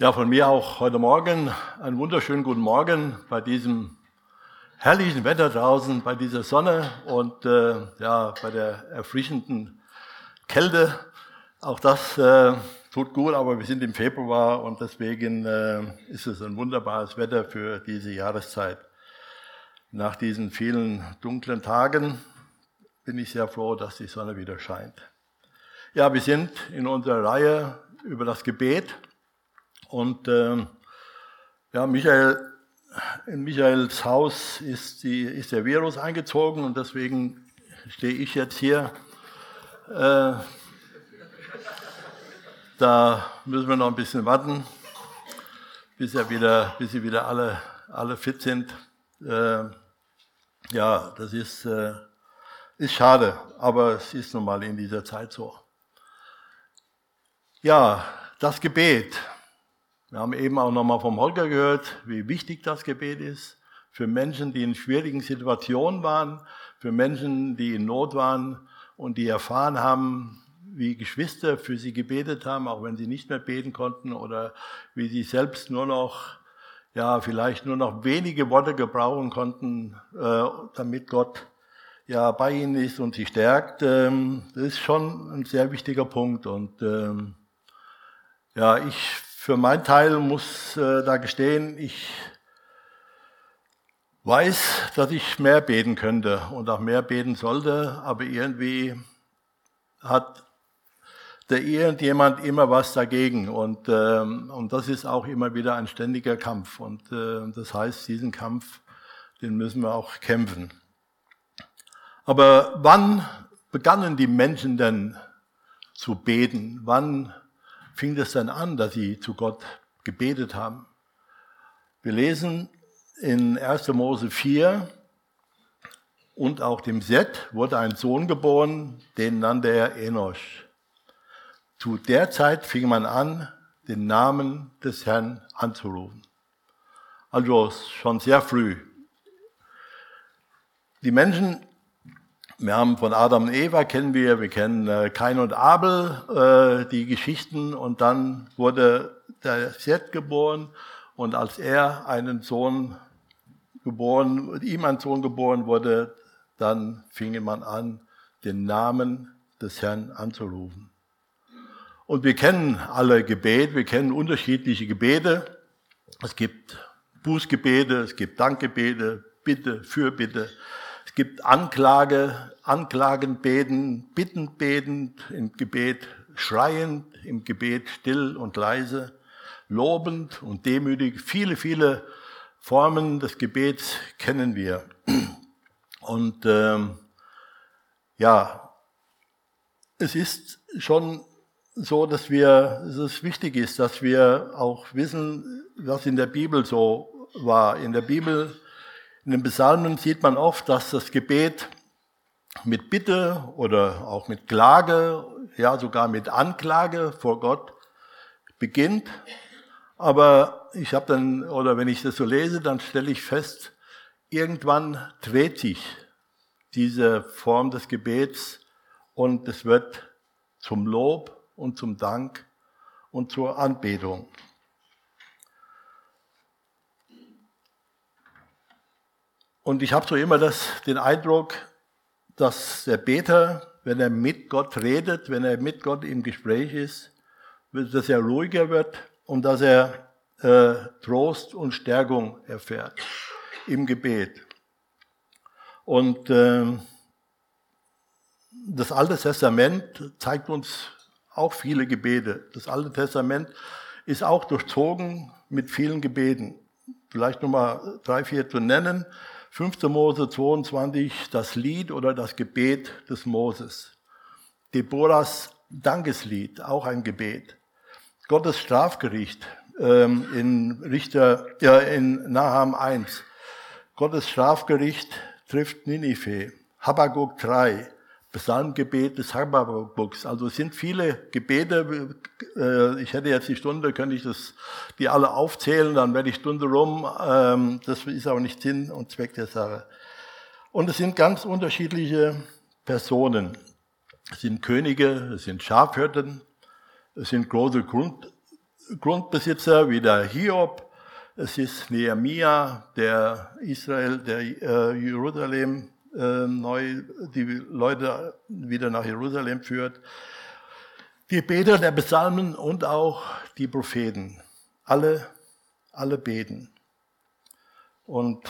Ja, von mir auch heute Morgen einen wunderschönen guten Morgen bei diesem herrlichen Wetter draußen, bei dieser Sonne und äh, ja, bei der erfrischenden Kälte. Auch das äh, tut gut, aber wir sind im Februar und deswegen äh, ist es ein wunderbares Wetter für diese Jahreszeit. Nach diesen vielen dunklen Tagen bin ich sehr froh, dass die Sonne wieder scheint. Ja, wir sind in unserer Reihe über das Gebet und äh, ja, Michael, in Michaels Haus ist, die, ist der Virus eingezogen und deswegen stehe ich jetzt hier. Äh, da müssen wir noch ein bisschen warten, bis, er wieder, bis sie wieder alle, alle fit sind. Äh, ja, das ist, äh, ist schade, aber es ist nun mal in dieser Zeit so. Ja, das Gebet. Wir haben eben auch nochmal vom Holger gehört, wie wichtig das Gebet ist für Menschen, die in schwierigen Situationen waren, für Menschen, die in Not waren und die erfahren haben, wie Geschwister für sie gebetet haben, auch wenn sie nicht mehr beten konnten oder wie sie selbst nur noch, ja, vielleicht nur noch wenige Worte gebrauchen konnten, äh, damit Gott ja bei ihnen ist und sie stärkt. Ähm, das ist schon ein sehr wichtiger Punkt und ähm, ja, ich für meinen Teil muss äh, da gestehen, ich weiß, dass ich mehr beten könnte und auch mehr beten sollte, aber irgendwie hat der irgendjemand immer was dagegen und, ähm, und das ist auch immer wieder ein ständiger Kampf und äh, das heißt, diesen Kampf, den müssen wir auch kämpfen. Aber wann begannen die Menschen denn zu beten? Wann fing es dann an, dass sie zu Gott gebetet haben. Wir lesen in 1. Mose 4, und auch dem Set wurde ein Sohn geboren, den nannte er Enosch. Zu der Zeit fing man an, den Namen des Herrn anzurufen. Also schon sehr früh. Die Menschen wir haben von Adam und Eva kennen wir, wir kennen äh, Kain und Abel, äh, die Geschichten und dann wurde der Seth geboren und als er einen Sohn geboren, ihm ein Sohn geboren wurde, dann fing man an, den Namen des Herrn anzurufen. Und wir kennen alle Gebete, wir kennen unterschiedliche Gebete. Es gibt Bußgebete, es gibt Dankgebete, Bitte, Fürbitte gibt Anklage, Anklagen beten, Bitten beten, im Gebet schreiend, im Gebet still und leise, lobend und demütig. Viele, viele Formen des Gebets kennen wir. Und ähm, ja, es ist schon so, dass wir, dass es wichtig ist, dass wir auch wissen, was in der Bibel so war. In der Bibel in den Psalmen sieht man oft, dass das Gebet mit Bitte oder auch mit Klage, ja sogar mit Anklage vor Gott beginnt. Aber ich habe dann, oder wenn ich das so lese, dann stelle ich fest, irgendwann dreht sich diese Form des Gebets und es wird zum Lob und zum Dank und zur Anbetung. Und ich habe so immer das, den Eindruck, dass der Beter, wenn er mit Gott redet, wenn er mit Gott im Gespräch ist, dass er ruhiger wird und dass er äh, Trost und Stärkung erfährt im Gebet. Und äh, das Alte Testament zeigt uns auch viele Gebete. Das Alte Testament ist auch durchzogen mit vielen Gebeten. Vielleicht nochmal drei, vier zu nennen. 5. Mose 22, das Lied oder das Gebet des Moses. Deborahs Dankeslied, auch ein Gebet. Gottes Strafgericht ähm, in Richter, ja, in Naham 1. Gottes Strafgericht trifft Ninive. Habakkuk 3. Psalmgebet des Habakkuk. Also es sind viele Gebete. Äh, ich hätte jetzt die Stunde, könnte ich das, die alle aufzählen, dann wäre die Stunde rum. Ähm, das ist aber nicht Sinn und Zweck der Sache. Und es sind ganz unterschiedliche Personen. Es sind Könige, es sind Schafhirten, es sind große Grundbesitzer wie der Hiob. Es ist Nehemiah, der Israel, der äh, Jerusalem äh, neu, die Leute wieder nach Jerusalem führt. Die Beter der Psalmen und auch die Propheten. Alle, alle beten. Und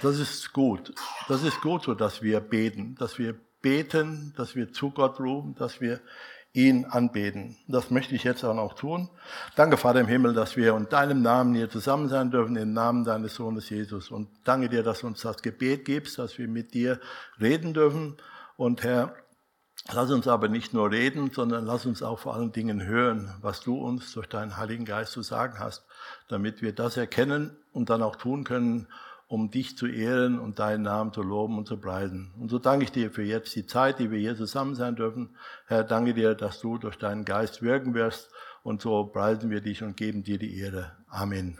das ist gut. Das ist gut so, dass wir beten, dass wir beten, dass wir zu Gott rufen, dass wir ihn anbeten. Das möchte ich jetzt auch noch tun. Danke, Vater im Himmel, dass wir in deinem Namen hier zusammen sein dürfen, im Namen deines Sohnes Jesus. Und danke dir, dass du uns das Gebet gibst, dass wir mit dir reden dürfen. Und Herr, lass uns aber nicht nur reden, sondern lass uns auch vor allen Dingen hören, was du uns durch deinen Heiligen Geist zu sagen hast, damit wir das erkennen und dann auch tun können, um dich zu ehren und deinen Namen zu loben und zu preisen. Und so danke ich dir für jetzt die Zeit, die wir hier zusammen sein dürfen. Herr, danke dir, dass du durch deinen Geist wirken wirst. Und so preisen wir dich und geben dir die Ehre. Amen.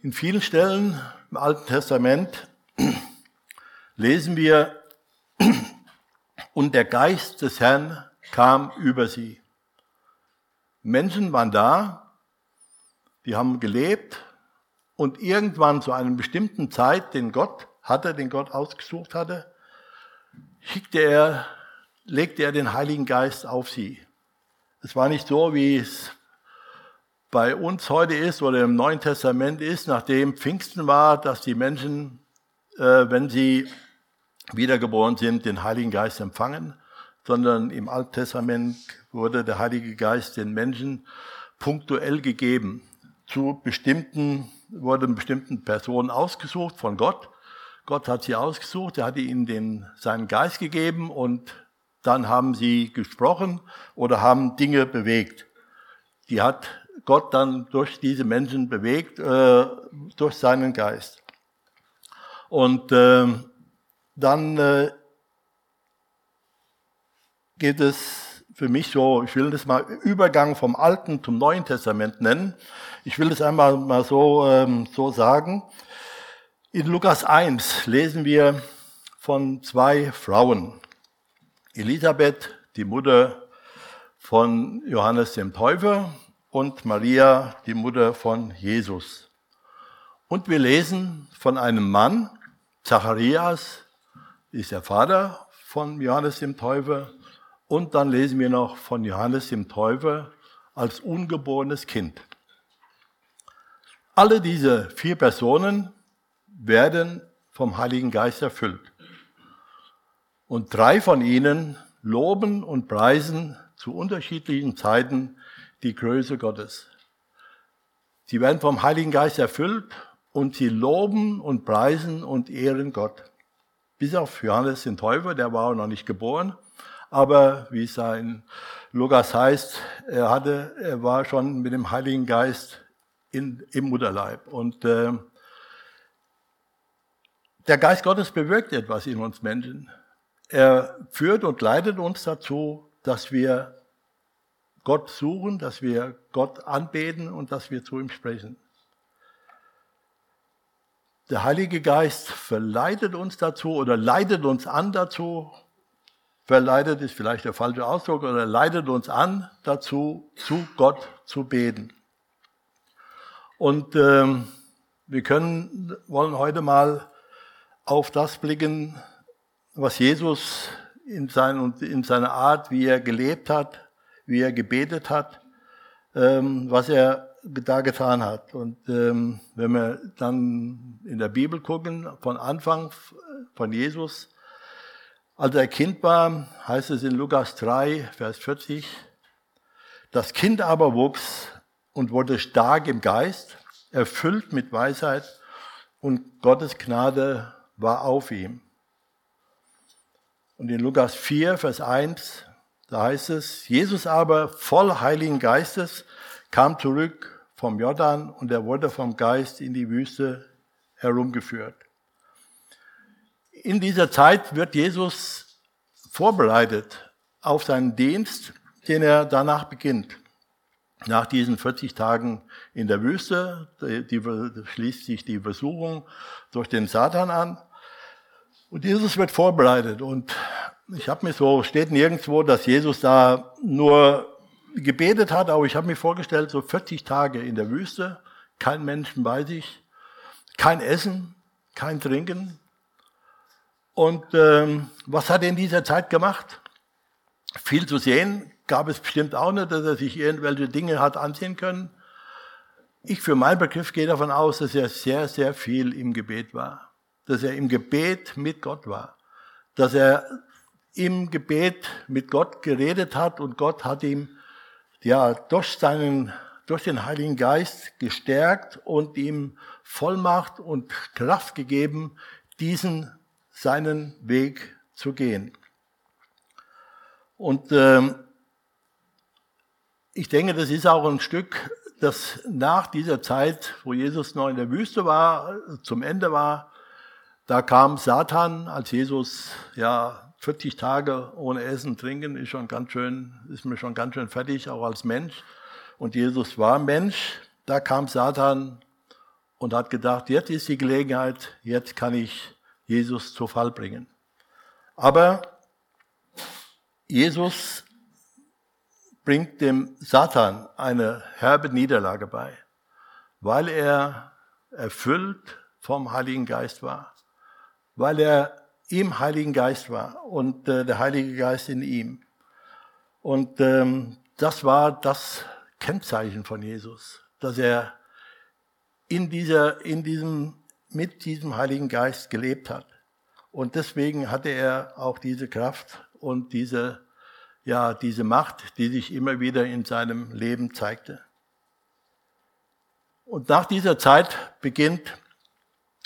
In vielen Stellen im Alten Testament lesen wir, und der Geist des Herrn kam über sie. Menschen waren da, die haben gelebt und irgendwann zu einem bestimmten Zeit, den Gott hatte, den Gott ausgesucht hatte, schickte er, legte er den Heiligen Geist auf sie. Es war nicht so, wie es bei uns heute ist oder im Neuen Testament ist, nachdem Pfingsten war, dass die Menschen, äh, wenn sie wiedergeboren sind, den Heiligen Geist empfangen, sondern im Alten Testament wurde der Heilige Geist den Menschen punktuell gegeben zu bestimmten, wurden bestimmten Personen ausgesucht von Gott. Gott hat sie ausgesucht, er hatte ihnen den, seinen Geist gegeben und dann haben sie gesprochen oder haben Dinge bewegt. Die hat Gott dann durch diese Menschen bewegt, äh, durch seinen Geist. Und äh, dann äh, geht es für mich so, ich will das mal Übergang vom Alten zum Neuen Testament nennen. Ich will es einmal mal so, ähm, so sagen. In Lukas 1 lesen wir von zwei Frauen. Elisabeth, die Mutter von Johannes dem Täufer und Maria, die Mutter von Jesus. Und wir lesen von einem Mann, Zacharias ist der Vater von Johannes dem Täufer. Und dann lesen wir noch von Johannes dem Täufer als ungeborenes Kind. Alle diese vier Personen werden vom Heiligen Geist erfüllt. Und drei von ihnen loben und preisen zu unterschiedlichen Zeiten die Größe Gottes. Sie werden vom Heiligen Geist erfüllt und sie loben und preisen und ehren Gott. Bis auf Johannes den Täufer, der war noch nicht geboren, aber wie es in Lukas heißt, er hatte, er war schon mit dem Heiligen Geist in, im Mutterleib. Und äh, der Geist Gottes bewirkt etwas in uns Menschen. Er führt und leitet uns dazu, dass wir Gott suchen, dass wir Gott anbeten und dass wir zu ihm sprechen. Der Heilige Geist verleitet uns dazu oder leitet uns an dazu. Verleitet ist vielleicht der falsche Ausdruck oder leitet uns an dazu, zu Gott zu beten. Und ähm, wir können, wollen heute mal auf das blicken, was Jesus in, sein, in seiner Art, wie er gelebt hat, wie er gebetet hat, ähm, was er da getan hat. Und ähm, wenn wir dann in der Bibel gucken, von Anfang von Jesus, als er Kind war, heißt es in Lukas 3, Vers 40, das Kind aber wuchs und wurde stark im Geist, erfüllt mit Weisheit und Gottes Gnade war auf ihm. Und in Lukas 4, Vers 1, da heißt es, Jesus aber voll Heiligen Geistes kam zurück vom Jordan und er wurde vom Geist in die Wüste herumgeführt. In dieser Zeit wird Jesus vorbereitet auf seinen Dienst, den er danach beginnt nach diesen 40 Tagen in der Wüste, die, die, schließt sich die Versuchung durch den Satan an. Und Jesus wird vorbereitet. Und ich habe mir so, steht nirgendwo, dass Jesus da nur gebetet hat, aber ich habe mir vorgestellt, so 40 Tage in der Wüste, kein Menschen bei sich, kein Essen, kein Trinken. Und ähm, was hat er in dieser Zeit gemacht? Viel zu sehen gab es bestimmt auch nicht, dass er sich irgendwelche Dinge hat ansehen können. Ich für meinen Begriff gehe davon aus, dass er sehr, sehr viel im Gebet war. Dass er im Gebet mit Gott war. Dass er im Gebet mit Gott geredet hat und Gott hat ihm ja durch seinen durch den Heiligen Geist gestärkt und ihm Vollmacht und Kraft gegeben, diesen seinen Weg zu gehen. Und ähm, ich denke, das ist auch ein Stück, das nach dieser Zeit, wo Jesus noch in der Wüste war, zum Ende war, da kam Satan, als Jesus ja 40 Tage ohne Essen, Trinken, ist schon ganz schön, ist mir schon ganz schön fertig, auch als Mensch. Und Jesus war Mensch. Da kam Satan und hat gedacht, jetzt ist die Gelegenheit, jetzt kann ich Jesus zu Fall bringen. Aber Jesus bringt dem Satan eine herbe Niederlage bei, weil er erfüllt vom Heiligen Geist war, weil er im Heiligen Geist war und äh, der Heilige Geist in ihm. Und ähm, das war das Kennzeichen von Jesus, dass er in dieser, in diesem, mit diesem Heiligen Geist gelebt hat. Und deswegen hatte er auch diese Kraft und diese, ja, diese Macht, die sich immer wieder in seinem Leben zeigte. Und nach dieser Zeit beginnt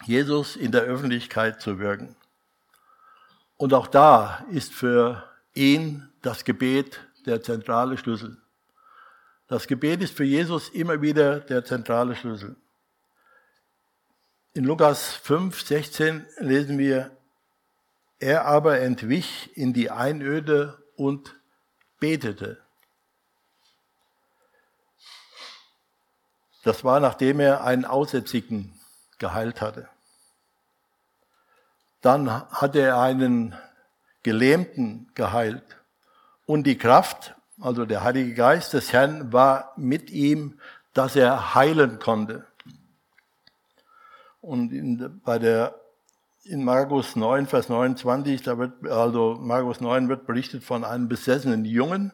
Jesus in der Öffentlichkeit zu wirken. Und auch da ist für ihn das Gebet der zentrale Schlüssel. Das Gebet ist für Jesus immer wieder der zentrale Schlüssel. In Lukas 5, 16 lesen wir, er aber entwich in die Einöde und betete. Das war, nachdem er einen Aussätzigen geheilt hatte. Dann hat er einen Gelähmten geheilt. Und die Kraft, also der Heilige Geist des Herrn, war mit ihm, dass er heilen konnte. Und in, bei der, in Markus 9, Vers 29, da wird, also Markus 9 wird berichtet von einem besessenen Jungen.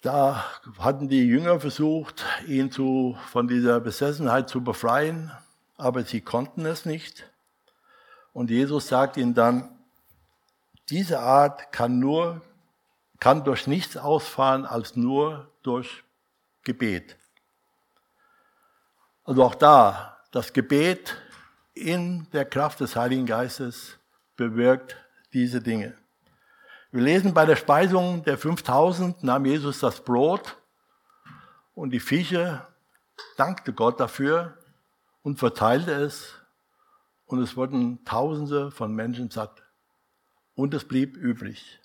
Da hatten die Jünger versucht, ihn zu, von dieser Besessenheit zu befreien, aber sie konnten es nicht. Und Jesus sagt ihnen dann, diese Art kann nur, kann durch nichts ausfahren als nur durch Gebet. Also auch da, das Gebet in der Kraft des Heiligen Geistes bewirkt diese Dinge. Wir lesen bei der Speisung der 5000 nahm Jesus das Brot und die Fische, dankte Gott dafür und verteilte es und es wurden Tausende von Menschen satt. Und es blieb übrig.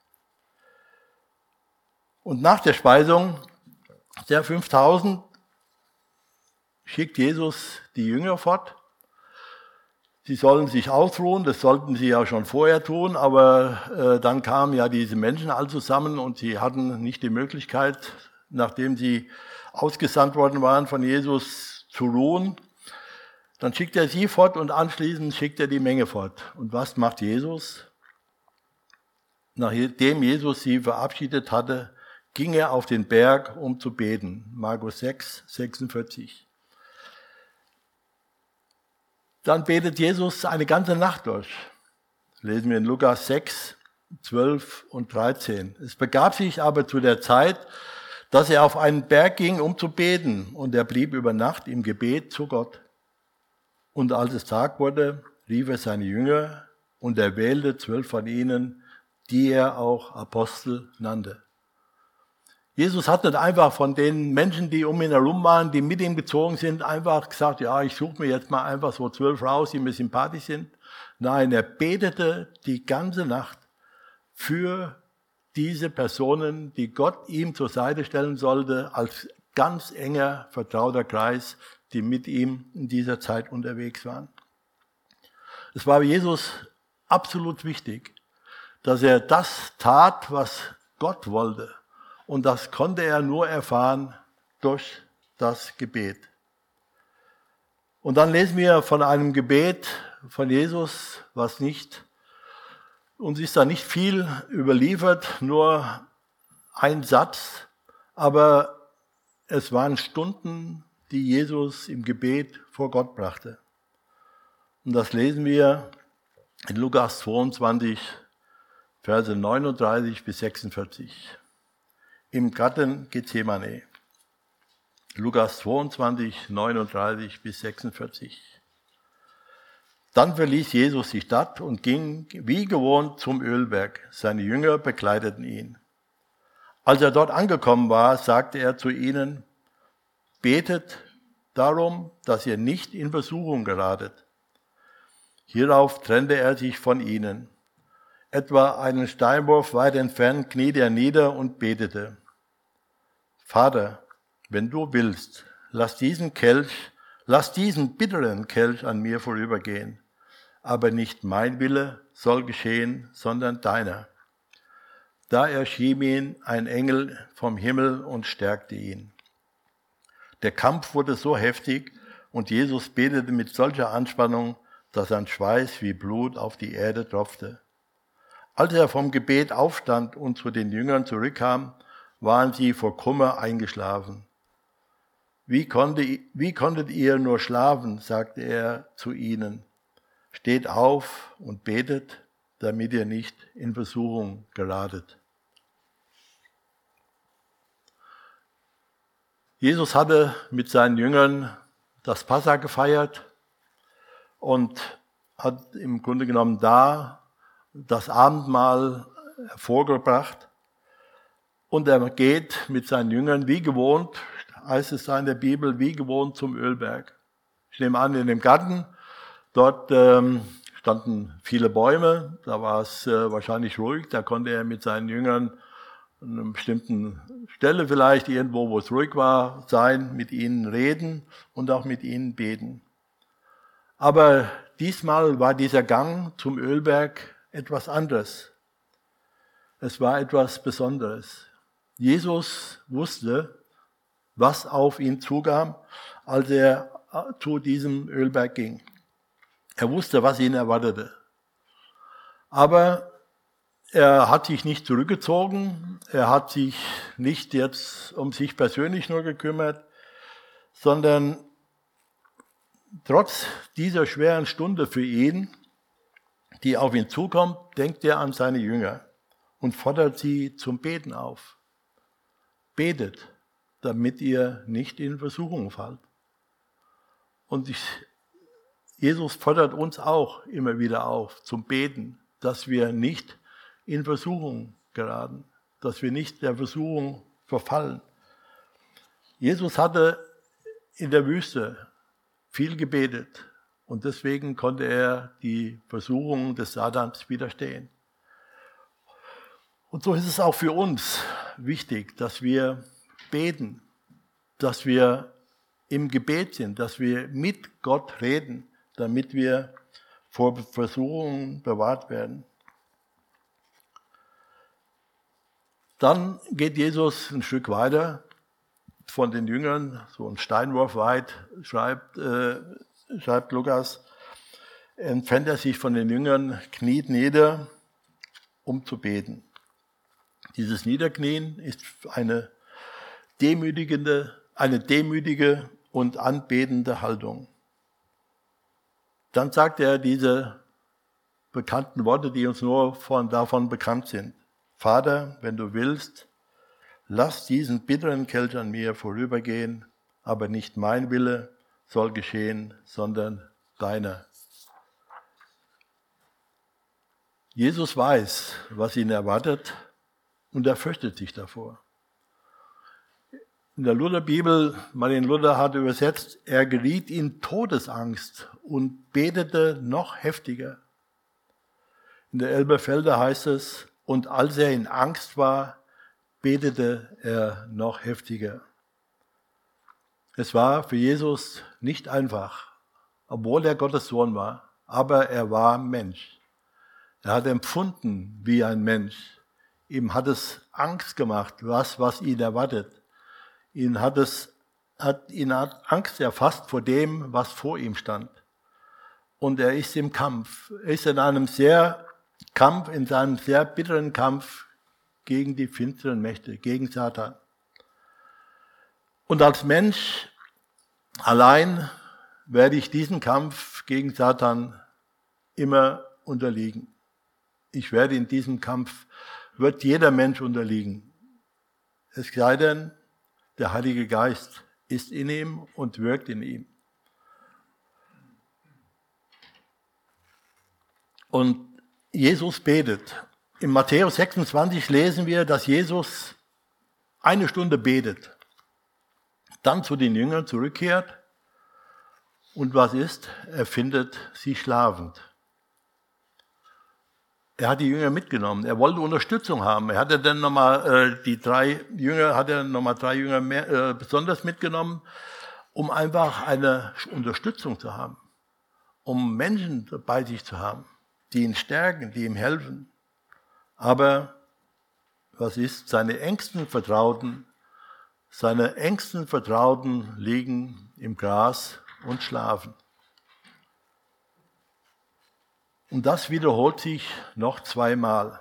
Und nach der Speisung der 5000 schickt Jesus die Jünger fort. Sie sollen sich ausruhen, das sollten sie ja schon vorher tun, aber äh, dann kamen ja diese Menschen all zusammen und sie hatten nicht die Möglichkeit, nachdem sie ausgesandt worden waren von Jesus, zu ruhen. Dann schickt er sie fort und anschließend schickt er die Menge fort. Und was macht Jesus? Nachdem Jesus sie verabschiedet hatte, ging er auf den Berg, um zu beten. Markus 6, 46. Dann betet Jesus eine ganze Nacht durch. Lesen wir in Lukas 6, 12 und 13. Es begab sich aber zu der Zeit, dass er auf einen Berg ging, um zu beten, und er blieb über Nacht im Gebet zu Gott. Und als es Tag wurde, rief er seine Jünger und er wählte zwölf von ihnen, die er auch Apostel nannte. Jesus hat nicht einfach von den Menschen, die um ihn herum waren, die mit ihm gezogen sind, einfach gesagt, ja, ich suche mir jetzt mal einfach so zwölf raus, die mir sympathisch sind. Nein, er betete die ganze Nacht für diese Personen, die Gott ihm zur Seite stellen sollte, als ganz enger, vertrauter Kreis, die mit ihm in dieser Zeit unterwegs waren. Es war Jesus absolut wichtig, dass er das tat, was Gott wollte. Und das konnte er nur erfahren durch das Gebet. Und dann lesen wir von einem Gebet von Jesus, was nicht, uns ist da nicht viel überliefert, nur ein Satz, aber es waren Stunden, die Jesus im Gebet vor Gott brachte. Und das lesen wir in Lukas 22, Verse 39 bis 46. Im Garten Gethsemane. Lukas 22, 39 bis 46. Dann verließ Jesus die Stadt und ging wie gewohnt zum Ölberg. Seine Jünger begleiteten ihn. Als er dort angekommen war, sagte er zu ihnen, betet darum, dass ihr nicht in Versuchung geratet. Hierauf trennte er sich von ihnen. Etwa einen Steinwurf weit entfernt kniete er nieder und betete. Vater, wenn du willst, lass diesen Kelch, lass diesen bitteren Kelch an mir vorübergehen. Aber nicht mein Wille soll geschehen, sondern deiner. Da erschien ihm ein Engel vom Himmel und stärkte ihn. Der Kampf wurde so heftig und Jesus betete mit solcher Anspannung, dass sein Schweiß wie Blut auf die Erde tropfte. Als er vom Gebet aufstand und zu den Jüngern zurückkam, waren sie vor Kummer eingeschlafen. Wie, konnte, wie konntet ihr nur schlafen, sagte er zu ihnen. Steht auf und betet, damit ihr nicht in Versuchung geratet. Jesus hatte mit seinen Jüngern das Passa gefeiert und hat im Grunde genommen da das Abendmahl hervorgebracht. Und er geht mit seinen Jüngern wie gewohnt heißt es da in der Bibel, wie gewohnt zum Ölberg. Ich nehme an, in dem Garten, dort ähm, standen viele Bäume, da war es äh, wahrscheinlich ruhig, da konnte er mit seinen Jüngern an einer bestimmten Stelle vielleicht irgendwo, wo es ruhig war, sein, mit ihnen reden und auch mit ihnen beten. Aber diesmal war dieser Gang zum Ölberg etwas anderes. Es war etwas Besonderes. Jesus wusste, was auf ihn zugam, als er äh, zu diesem Ölberg ging. Er wusste, was ihn erwartete. Aber er hat sich nicht zurückgezogen, er hat sich nicht jetzt um sich persönlich nur gekümmert, sondern trotz dieser schweren Stunde für ihn, die auf ihn zukommt, denkt er an seine Jünger und fordert sie zum Beten auf. Betet damit ihr nicht in Versuchung fallt. Und ich, Jesus fordert uns auch immer wieder auf zum Beten, dass wir nicht in Versuchung geraten, dass wir nicht der Versuchung verfallen. Jesus hatte in der Wüste viel gebetet und deswegen konnte er die Versuchungen des Satans widerstehen. Und so ist es auch für uns wichtig, dass wir beten, dass wir im Gebet sind, dass wir mit Gott reden, damit wir vor Versuchungen bewahrt werden. Dann geht Jesus ein Stück weiter von den Jüngern, so ein Steinwurf weit, schreibt, äh, schreibt Lukas, entfernt er sich von den Jüngern, kniet nieder, um zu beten. Dieses Niederknien ist eine demütigende, eine demütige und anbetende Haltung. Dann sagt er diese bekannten Worte, die uns nur von, davon bekannt sind. Vater, wenn du willst, lass diesen bitteren Kelch an mir vorübergehen, aber nicht mein Wille soll geschehen, sondern deiner. Jesus weiß, was ihn erwartet und er fürchtet sich davor. In der Lutherbibel, Martin Luther hat übersetzt, er geriet in Todesangst und betete noch heftiger. In der Elberfelder heißt es, und als er in Angst war, betete er noch heftiger. Es war für Jesus nicht einfach, obwohl er Gottes Sohn war, aber er war Mensch. Er hat empfunden wie ein Mensch. Ihm hat es Angst gemacht, was, was ihn erwartet. Ihn hat es, hat, ihn hat Angst erfasst vor dem, was vor ihm stand. Und er ist im Kampf. Er ist in einem sehr Kampf, in seinem sehr bitteren Kampf gegen die finsteren Mächte, gegen Satan. Und als Mensch allein werde ich diesen Kampf gegen Satan immer unterliegen. Ich werde in diesem Kampf, wird jeder Mensch unterliegen. Es sei denn, der Heilige Geist ist in ihm und wirkt in ihm. Und Jesus betet. In Matthäus 26 lesen wir, dass Jesus eine Stunde betet, dann zu den Jüngern zurückkehrt und was ist? Er findet sie schlafend. Er hat die Jünger mitgenommen. Er wollte Unterstützung haben. Er hatte dann nochmal äh, die drei Jünger, hat er nochmal drei Jünger mehr, äh, besonders mitgenommen, um einfach eine Unterstützung zu haben, um Menschen bei sich zu haben, die ihn stärken, die ihm helfen. Aber was ist? Seine engsten Vertrauten, seine engsten Vertrauten liegen im Gras und schlafen. Und das wiederholt sich noch zweimal.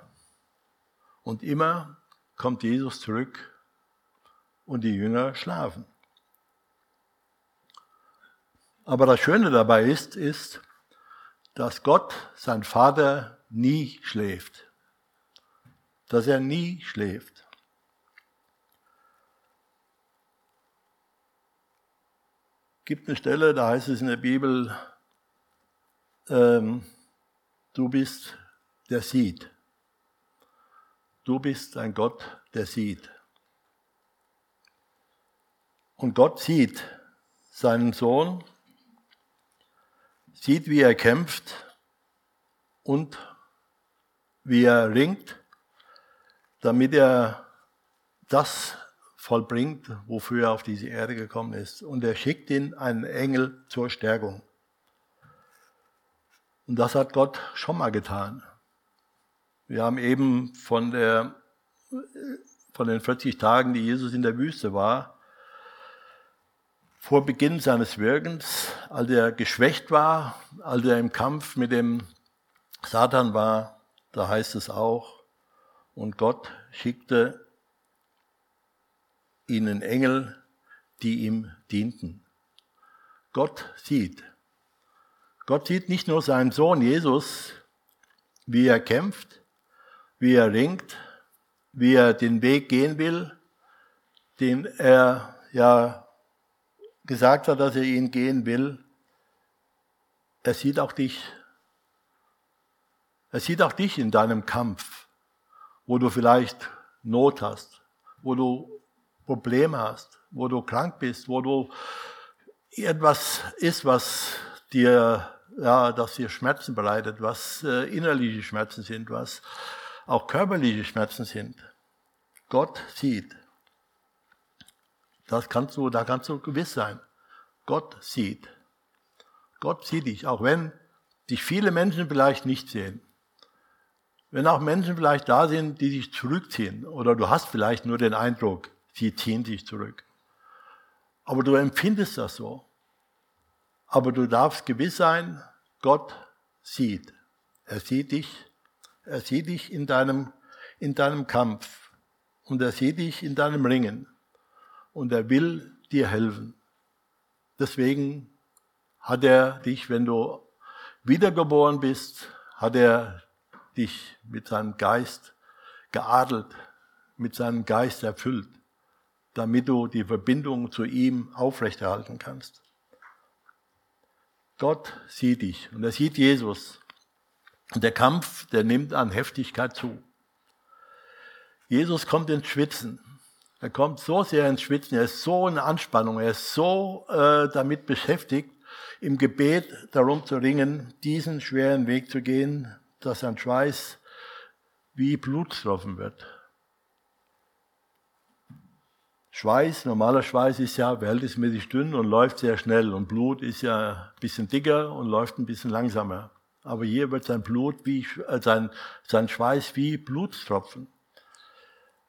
Und immer kommt Jesus zurück und die Jünger schlafen. Aber das Schöne dabei ist, ist, dass Gott, sein Vater, nie schläft dass er nie schläft. gibt eine Stelle, da heißt es in der Bibel, ähm, du bist der sieht. Du bist ein Gott, der sieht. Und Gott sieht seinen Sohn, sieht, wie er kämpft und wie er ringt damit er das vollbringt, wofür er auf diese Erde gekommen ist. Und er schickt ihn einen Engel zur Stärkung. Und das hat Gott schon mal getan. Wir haben eben von, der, von den 40 Tagen, die Jesus in der Wüste war, vor Beginn seines Wirkens, als er geschwächt war, als er im Kampf mit dem Satan war, da heißt es auch, und Gott schickte ihnen Engel, die ihm dienten. Gott sieht. Gott sieht nicht nur seinen Sohn Jesus, wie er kämpft, wie er ringt, wie er den Weg gehen will, den er ja gesagt hat, dass er ihn gehen will. Er sieht auch dich. Er sieht auch dich in deinem Kampf wo du vielleicht Not hast, wo du Probleme hast, wo du krank bist, wo du etwas ist, was dir, ja, das dir Schmerzen bereitet, was äh, innerliche Schmerzen sind, was auch körperliche Schmerzen sind. Gott sieht. Das kannst du, da kannst du gewiss sein. Gott sieht. Gott sieht dich, auch wenn dich viele Menschen vielleicht nicht sehen. Wenn auch Menschen vielleicht da sind, die sich zurückziehen, oder du hast vielleicht nur den Eindruck, sie ziehen sich zurück. Aber du empfindest das so. Aber du darfst gewiss sein, Gott sieht. Er sieht dich, er sieht dich in deinem, in deinem Kampf. Und er sieht dich in deinem Ringen. Und er will dir helfen. Deswegen hat er dich, wenn du wiedergeboren bist, hat er dich mit seinem Geist geadelt, mit seinem Geist erfüllt, damit du die Verbindung zu ihm aufrechterhalten kannst. Gott sieht dich und er sieht Jesus. Und der Kampf, der nimmt an Heftigkeit zu. Jesus kommt ins Schwitzen. Er kommt so sehr ins Schwitzen, er ist so in Anspannung, er ist so äh, damit beschäftigt, im Gebet darum zu ringen, diesen schweren Weg zu gehen, dass ein Schweiß wie Blutstropfen wird. Schweiß, normaler Schweiß ist ja verhältnismäßig dünn und läuft sehr schnell und Blut ist ja ein bisschen dicker und läuft ein bisschen langsamer. aber hier wird sein Blut wie, äh, sein, sein Schweiß wie Blutstropfen.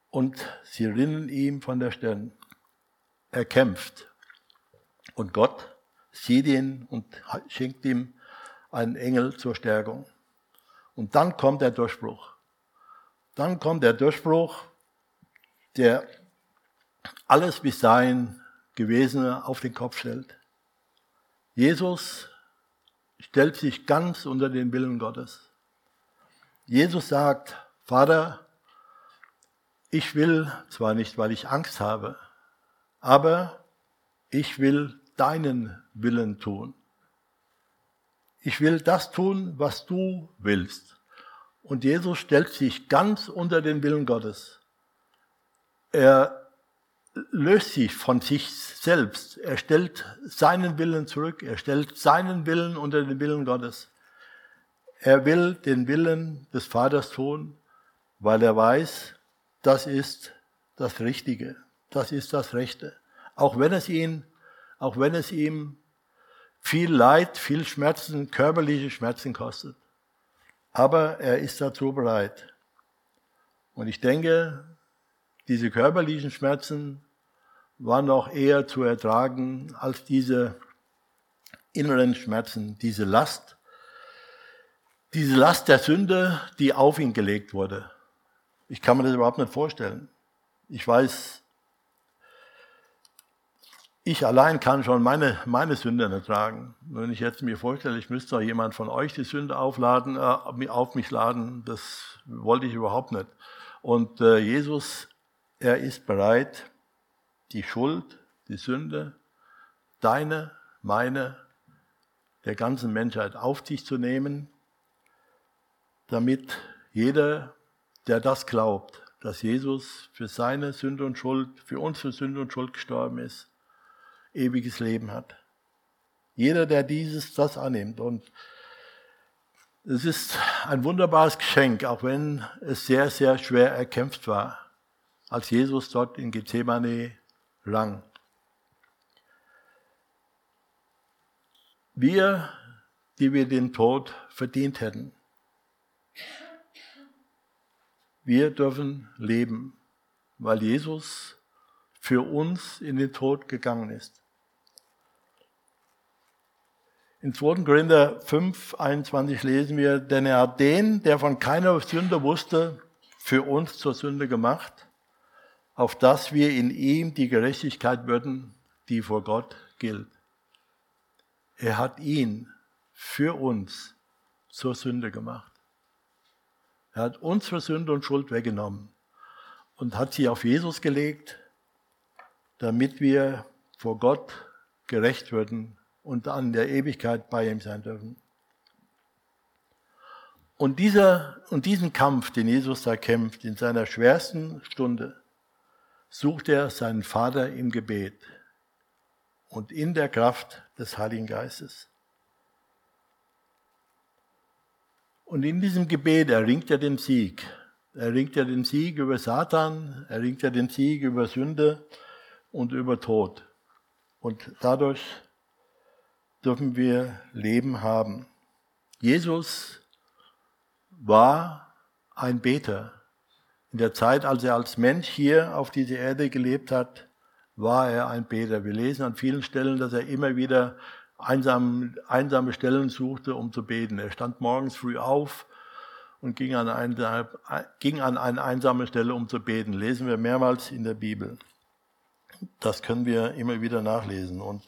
Und sie rinnen ihm von der Stirn. Er kämpft. Und Gott sieht ihn und schenkt ihm einen Engel zur Stärkung. Und dann kommt der Durchbruch. Dann kommt der Durchbruch, der alles bis dahin Gewesene auf den Kopf stellt. Jesus stellt sich ganz unter den Willen Gottes. Jesus sagt, Vater, ich will zwar nicht, weil ich Angst habe, aber ich will deinen Willen tun. Ich will das tun, was du willst. Und Jesus stellt sich ganz unter den Willen Gottes. Er löst sich von sich selbst. Er stellt seinen Willen zurück. Er stellt seinen Willen unter den Willen Gottes. Er will den Willen des Vaters tun, weil er weiß, das ist das Richtige. Das ist das Rechte. Auch wenn es ihn, auch wenn es ihm viel Leid, viel Schmerzen, körperliche Schmerzen kostet. Aber er ist dazu bereit. Und ich denke, diese körperlichen Schmerzen waren noch eher zu ertragen als diese inneren Schmerzen, diese Last, diese Last der Sünde, die auf ihn gelegt wurde. Ich kann mir das überhaupt nicht vorstellen. Ich weiß, ich allein kann schon meine, meine Sünde nicht tragen. Wenn ich jetzt mir vorstelle, ich müsste doch jemand von euch die Sünde aufladen, äh, auf mich laden, das wollte ich überhaupt nicht. Und äh, Jesus er ist bereit, die Schuld, die Sünde, deine, meine, der ganzen Menschheit auf sich zu nehmen, damit jeder, der das glaubt, dass Jesus für seine Sünde und Schuld, für unsere Sünde und Schuld gestorben ist, ewiges Leben hat. Jeder, der dieses, das annimmt. Und es ist ein wunderbares Geschenk, auch wenn es sehr, sehr schwer erkämpft war als Jesus dort in Gethsemane rang. Wir, die wir den Tod verdient hätten, wir dürfen leben, weil Jesus für uns in den Tod gegangen ist. In 2. Korinther 5, 21 lesen wir, denn er hat den, der von keiner Sünde wusste, für uns zur Sünde gemacht, auf dass wir in ihm die Gerechtigkeit würden, die vor Gott gilt. Er hat ihn für uns zur Sünde gemacht. Er hat unsere Sünde und Schuld weggenommen und hat sie auf Jesus gelegt, damit wir vor Gott gerecht würden und an der Ewigkeit bei ihm sein dürfen. Und, dieser, und diesen Kampf, den Jesus da kämpft, in seiner schwersten Stunde, sucht er seinen Vater im Gebet und in der Kraft des Heiligen Geistes. Und in diesem Gebet erringt er den Sieg. Er erringt er den Sieg über Satan, er erringt er den Sieg über Sünde und über Tod. Und dadurch dürfen wir Leben haben. Jesus war ein Beter. In der Zeit, als er als Mensch hier auf dieser Erde gelebt hat, war er ein Beter. Wir lesen an vielen Stellen, dass er immer wieder einsam, einsame Stellen suchte, um zu beten. Er stand morgens früh auf und ging an, eine, ging an eine einsame Stelle, um zu beten. Lesen wir mehrmals in der Bibel. Das können wir immer wieder nachlesen. Und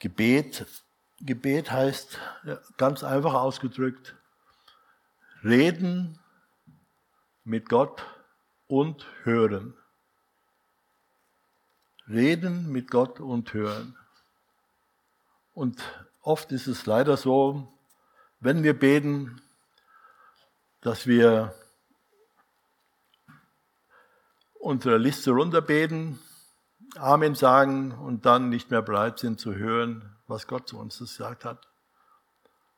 Gebet, Gebet heißt ganz einfach ausgedrückt, reden mit Gott und hören. Reden mit Gott und hören. Und oft ist es leider so, wenn wir beten, dass wir unsere Liste runterbeten, Amen sagen und dann nicht mehr bereit sind zu hören, was Gott zu uns gesagt hat.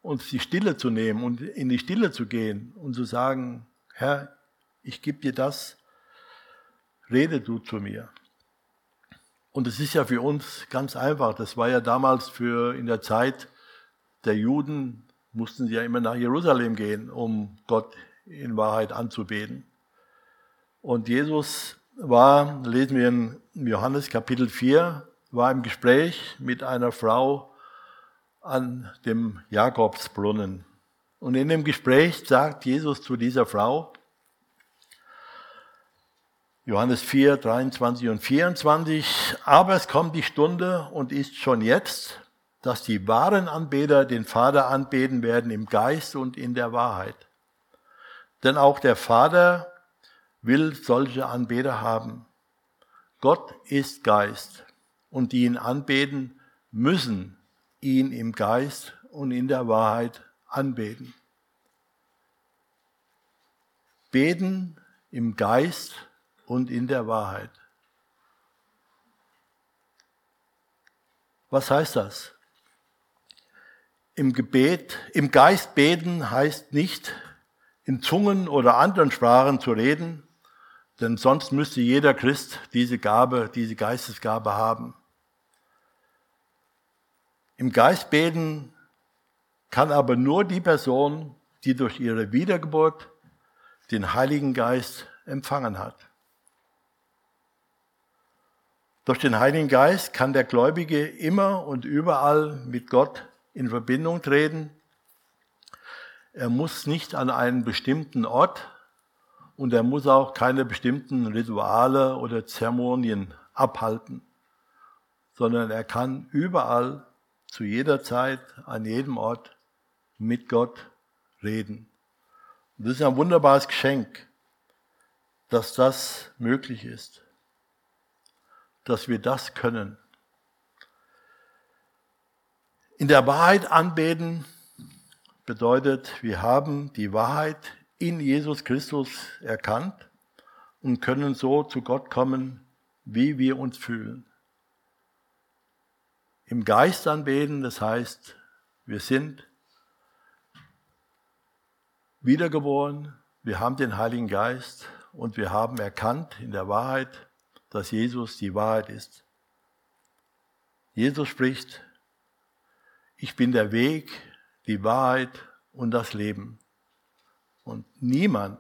Und die Stille zu nehmen und in die Stille zu gehen und zu sagen, Herr, ich gebe dir das, rede du zu mir. Und es ist ja für uns ganz einfach. Das war ja damals für in der Zeit der Juden mussten sie ja immer nach Jerusalem gehen, um Gott in Wahrheit anzubeten. Und Jesus war, lesen wir in Johannes Kapitel 4, war im Gespräch mit einer Frau an dem Jakobsbrunnen. Und in dem Gespräch sagt Jesus zu dieser Frau, Johannes 4, 23 und 24, aber es kommt die Stunde und ist schon jetzt, dass die wahren Anbeter den Vater anbeten werden im Geist und in der Wahrheit. Denn auch der Vater will solche Anbeter haben. Gott ist Geist und die ihn anbeten, müssen ihn im Geist und in der Wahrheit anbeten. Beten im Geist und in der Wahrheit. Was heißt das? Im Gebet, im Geist beten heißt nicht, in Zungen oder anderen Sprachen zu reden, denn sonst müsste jeder Christ diese Gabe, diese Geistesgabe haben. Im Geist beten kann aber nur die Person, die durch ihre Wiedergeburt den Heiligen Geist empfangen hat. Durch den Heiligen Geist kann der Gläubige immer und überall mit Gott in Verbindung treten. Er muss nicht an einen bestimmten Ort und er muss auch keine bestimmten Rituale oder Zeremonien abhalten, sondern er kann überall, zu jeder Zeit, an jedem Ort mit Gott reden. Und das ist ein wunderbares Geschenk, dass das möglich ist dass wir das können. In der Wahrheit anbeten bedeutet, wir haben die Wahrheit in Jesus Christus erkannt und können so zu Gott kommen, wie wir uns fühlen. Im Geist anbeten, das heißt, wir sind wiedergeboren, wir haben den Heiligen Geist und wir haben erkannt in der Wahrheit, dass Jesus die Wahrheit ist. Jesus spricht, ich bin der Weg, die Wahrheit und das Leben. Und niemand,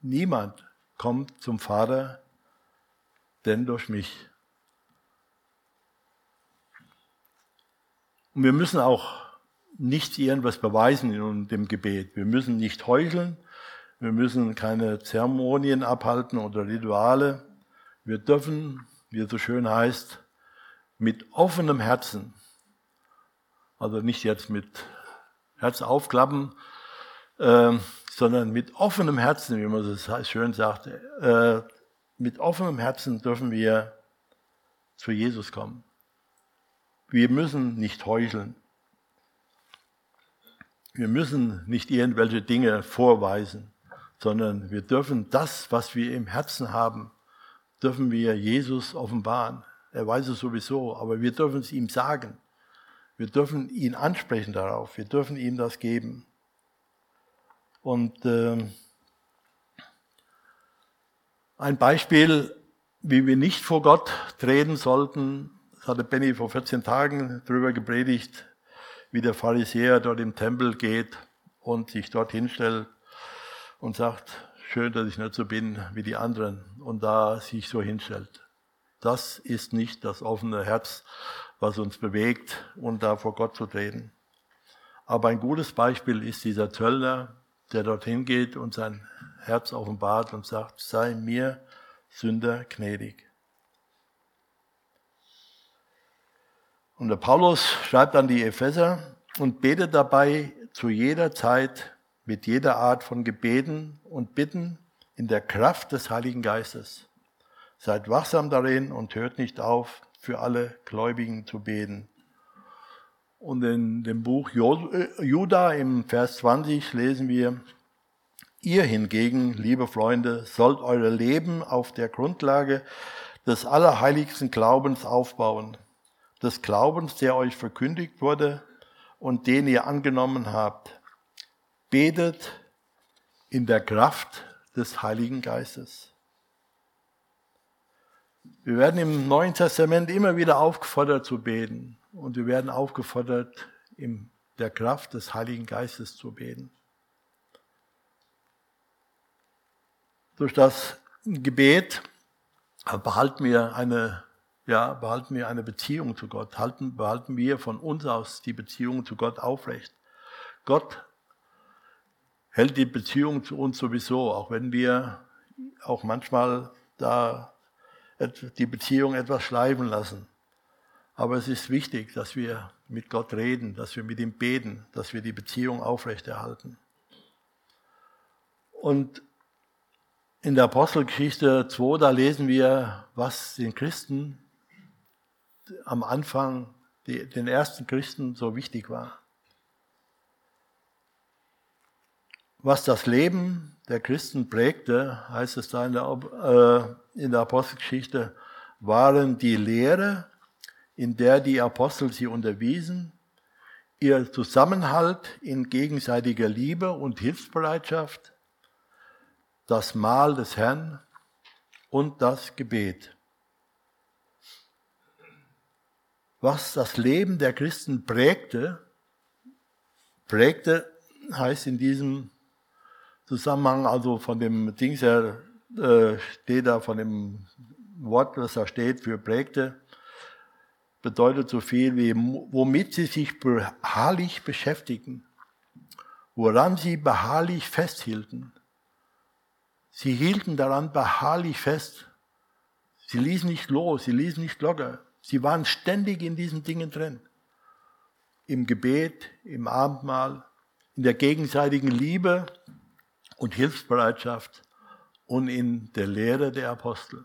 niemand kommt zum Vater, denn durch mich. Und wir müssen auch nicht irgendwas beweisen in dem Gebet. Wir müssen nicht heucheln. Wir müssen keine Zeremonien abhalten oder Rituale. Wir dürfen, wie es so schön heißt, mit offenem Herzen, also nicht jetzt mit Herz aufklappen, äh, sondern mit offenem Herzen, wie man so schön sagt, äh, mit offenem Herzen dürfen wir zu Jesus kommen. Wir müssen nicht heucheln. Wir müssen nicht irgendwelche Dinge vorweisen, sondern wir dürfen das, was wir im Herzen haben, dürfen wir Jesus offenbaren. Er weiß es sowieso, aber wir dürfen es ihm sagen. Wir dürfen ihn ansprechen darauf. Wir dürfen ihm das geben. Und äh, ein Beispiel, wie wir nicht vor Gott treten sollten, das hatte Benny vor 14 Tagen darüber gepredigt, wie der Pharisäer dort im Tempel geht und sich dort hinstellt und sagt, schön, dass ich nicht so bin wie die anderen und da sich so hinstellt. Das ist nicht das offene Herz, was uns bewegt, und da vor Gott zu treten. Aber ein gutes Beispiel ist dieser Zöllner, der dorthin geht und sein Herz offenbart und sagt, sei mir Sünder gnädig. Und der Paulus schreibt an die Epheser und betet dabei zu jeder Zeit mit jeder Art von Gebeten und Bitten in der Kraft des Heiligen Geistes. Seid wachsam darin und hört nicht auf, für alle Gläubigen zu beten. Und in dem Buch Juda im Vers 20 lesen wir, Ihr hingegen, liebe Freunde, sollt eure Leben auf der Grundlage des allerheiligsten Glaubens aufbauen, des Glaubens, der euch verkündigt wurde und den ihr angenommen habt betet in der Kraft des Heiligen Geistes. Wir werden im Neuen Testament immer wieder aufgefordert zu beten und wir werden aufgefordert, im der Kraft des Heiligen Geistes zu beten. Durch das Gebet behalten wir eine, ja, behalten wir eine Beziehung zu Gott, halten, behalten wir von uns aus die Beziehung zu Gott aufrecht. Gott hält die Beziehung zu uns sowieso, auch wenn wir auch manchmal da die Beziehung etwas schleifen lassen. Aber es ist wichtig, dass wir mit Gott reden, dass wir mit ihm beten, dass wir die Beziehung aufrechterhalten. Und in der Apostelgeschichte 2, da lesen wir, was den Christen am Anfang, den ersten Christen so wichtig war. Was das Leben der Christen prägte, heißt es da in der, äh, in der Apostelgeschichte, waren die Lehre, in der die Apostel sie unterwiesen, ihr Zusammenhalt in gegenseitiger Liebe und Hilfsbereitschaft, das Mahl des Herrn und das Gebet. Was das Leben der Christen prägte, prägte heißt in diesem Zusammenhang, also von dem Dings her, äh, steht da, von dem Wort, was da steht für prägte, bedeutet so viel wie, womit sie sich beharrlich beschäftigen, woran sie beharrlich festhielten. Sie hielten daran beharrlich fest. Sie ließen nicht los, sie ließen nicht locker. Sie waren ständig in diesen Dingen drin. Im Gebet, im Abendmahl, in der gegenseitigen Liebe und Hilfsbereitschaft und in der Lehre der Apostel.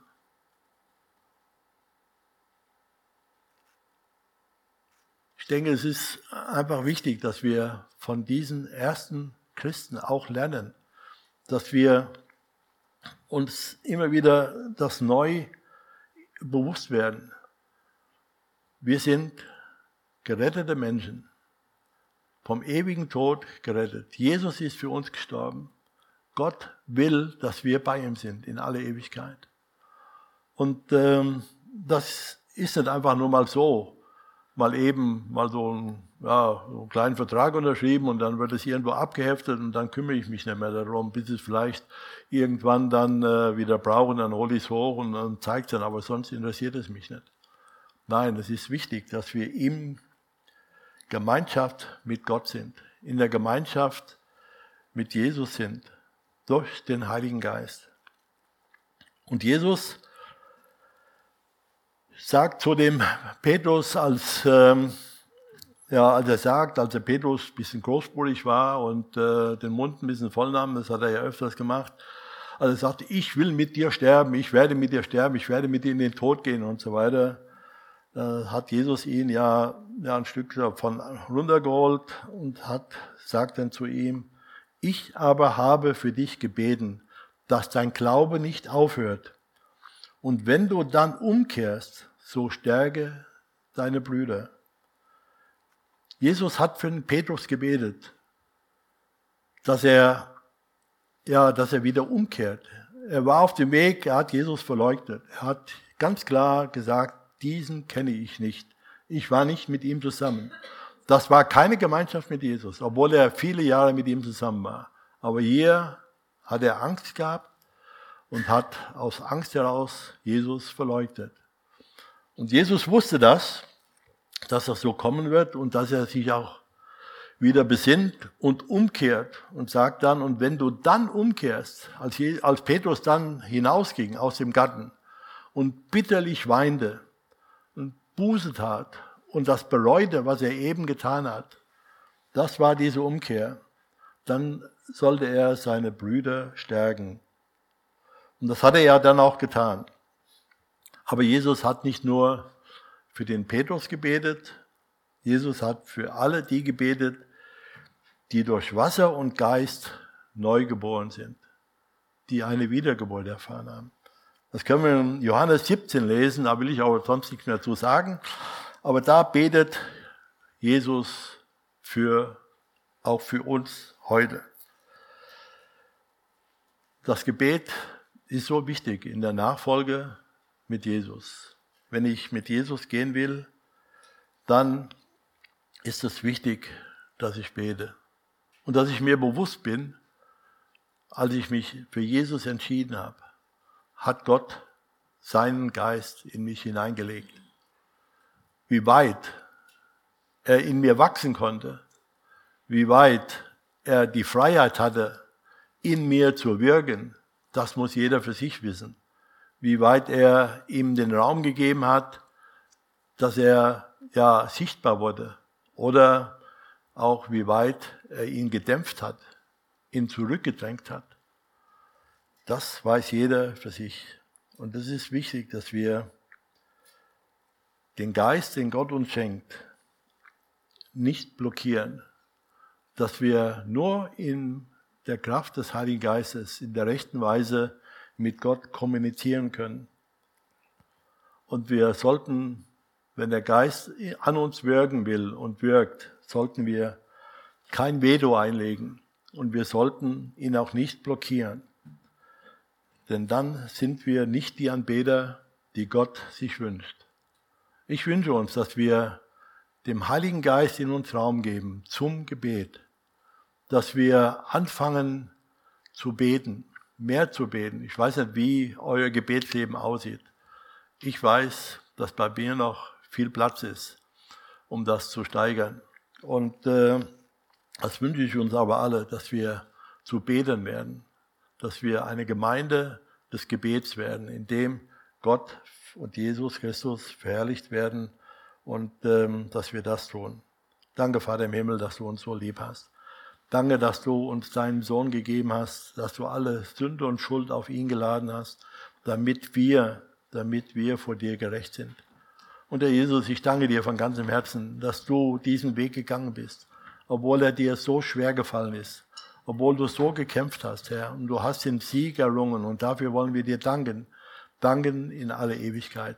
Ich denke, es ist einfach wichtig, dass wir von diesen ersten Christen auch lernen, dass wir uns immer wieder das neu bewusst werden. Wir sind gerettete Menschen, vom ewigen Tod gerettet. Jesus ist für uns gestorben. Gott will, dass wir bei ihm sind in alle Ewigkeit. Und ähm, das ist nicht einfach nur mal so, mal eben mal so einen, ja, so einen kleinen Vertrag unterschrieben und dann wird es irgendwo abgeheftet und dann kümmere ich mich nicht mehr darum, bis es vielleicht irgendwann dann äh, wieder brauchen, dann hole ich es hoch und dann zeigt es dann, aber sonst interessiert es mich nicht. Nein, es ist wichtig, dass wir in Gemeinschaft mit Gott sind, in der Gemeinschaft mit Jesus sind, durch den Heiligen Geist. Und Jesus sagt zu dem Petrus, als, ähm, ja, als er sagt, als der Petrus ein bisschen großspurig war und äh, den Mund ein bisschen voll nahm, das hat er ja öfters gemacht, als er sagte, ich will mit dir sterben, ich werde mit dir sterben, ich werde mit dir in den Tod gehen und so weiter, da hat Jesus ihn ja, ja ein Stück davon runtergeholt und hat, sagt dann zu ihm, ich aber habe für dich gebeten, dass dein Glaube nicht aufhört. Und wenn du dann umkehrst, so stärke deine Brüder. Jesus hat für den Petrus gebetet, dass er, ja, dass er wieder umkehrt. Er war auf dem Weg, er hat Jesus verleugnet. Er hat ganz klar gesagt, diesen kenne ich nicht. Ich war nicht mit ihm zusammen. Das war keine Gemeinschaft mit Jesus, obwohl er viele Jahre mit ihm zusammen war. Aber hier hat er Angst gehabt und hat aus Angst heraus Jesus verleugnet. Und Jesus wusste das, dass das so kommen wird und dass er sich auch wieder besinnt und umkehrt und sagt dann, und wenn du dann umkehrst, als, Petrus dann hinausging aus dem Garten und bitterlich weinte und Buße tat und das bereute, was er eben getan hat, das war diese Umkehr, dann sollte er seine Brüder stärken. Und das hat er ja dann auch getan. Aber Jesus hat nicht nur für den Petrus gebetet, Jesus hat für alle die gebetet, die durch Wasser und Geist neu geboren sind, die eine Wiedergeburt erfahren haben. Das können wir in Johannes 17 lesen, da will ich aber sonst nichts mehr zu sagen. Aber da betet Jesus für, auch für uns heute. Das Gebet ist so wichtig in der Nachfolge mit Jesus. Wenn ich mit Jesus gehen will, dann ist es wichtig, dass ich bete. Und dass ich mir bewusst bin, als ich mich für Jesus entschieden habe, hat Gott seinen Geist in mich hineingelegt. Wie weit er in mir wachsen konnte, wie weit er die Freiheit hatte, in mir zu wirken, das muss jeder für sich wissen. Wie weit er ihm den Raum gegeben hat, dass er ja sichtbar wurde. Oder auch wie weit er ihn gedämpft hat, ihn zurückgedrängt hat. Das weiß jeder für sich. Und es ist wichtig, dass wir den Geist, den Gott uns schenkt, nicht blockieren, dass wir nur in der Kraft des Heiligen Geistes in der rechten Weise mit Gott kommunizieren können. Und wir sollten, wenn der Geist an uns wirken will und wirkt, sollten wir kein Veto einlegen und wir sollten ihn auch nicht blockieren. Denn dann sind wir nicht die Anbeter, die Gott sich wünscht. Ich wünsche uns, dass wir dem Heiligen Geist in uns Raum geben zum Gebet, dass wir anfangen zu beten, mehr zu beten. Ich weiß nicht, wie euer Gebetsleben aussieht. Ich weiß, dass bei mir noch viel Platz ist, um das zu steigern. Und äh, das wünsche ich uns aber alle, dass wir zu beten werden, dass wir eine Gemeinde des Gebets werden, in dem Gott und Jesus Christus verherrlicht werden und ähm, dass wir das tun. Danke, Vater im Himmel, dass du uns so lieb hast. Danke, dass du uns deinen Sohn gegeben hast, dass du alle Sünde und Schuld auf ihn geladen hast, damit wir, damit wir vor dir gerecht sind. Und Herr Jesus, ich danke dir von ganzem Herzen, dass du diesen Weg gegangen bist, obwohl er dir so schwer gefallen ist, obwohl du so gekämpft hast, Herr, und du hast den Sieg errungen und dafür wollen wir dir danken, danken in alle Ewigkeit.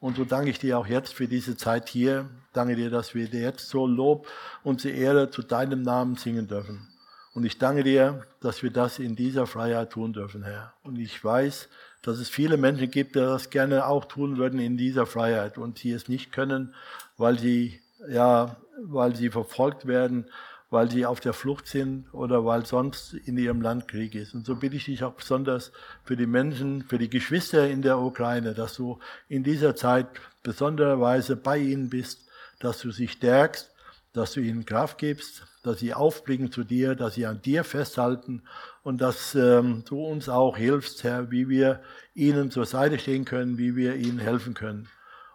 Und so danke ich dir auch jetzt für diese Zeit hier. Danke dir, dass wir dir jetzt so Lob und Ehre zu deinem Namen singen dürfen. Und ich danke dir, dass wir das in dieser Freiheit tun dürfen, Herr. Und ich weiß, dass es viele Menschen gibt, die das gerne auch tun würden in dieser Freiheit und sie es nicht können, weil sie, ja, weil sie verfolgt werden weil sie auf der Flucht sind oder weil sonst in ihrem Land Krieg ist. Und so bitte ich dich auch besonders für die Menschen, für die Geschwister in der Ukraine, dass du in dieser Zeit besondererweise bei ihnen bist, dass du sie stärkst, dass du ihnen Kraft gibst, dass sie aufblicken zu dir, dass sie an dir festhalten und dass ähm, du uns auch hilfst, Herr, wie wir ihnen zur Seite stehen können, wie wir ihnen helfen können.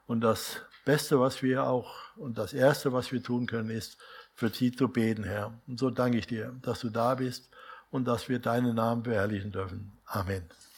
Und das Beste, was wir auch und das Erste, was wir tun können, ist, für sie zu beten, Herr. Und so danke ich dir, dass du da bist und dass wir deinen Namen beherrlichen dürfen. Amen.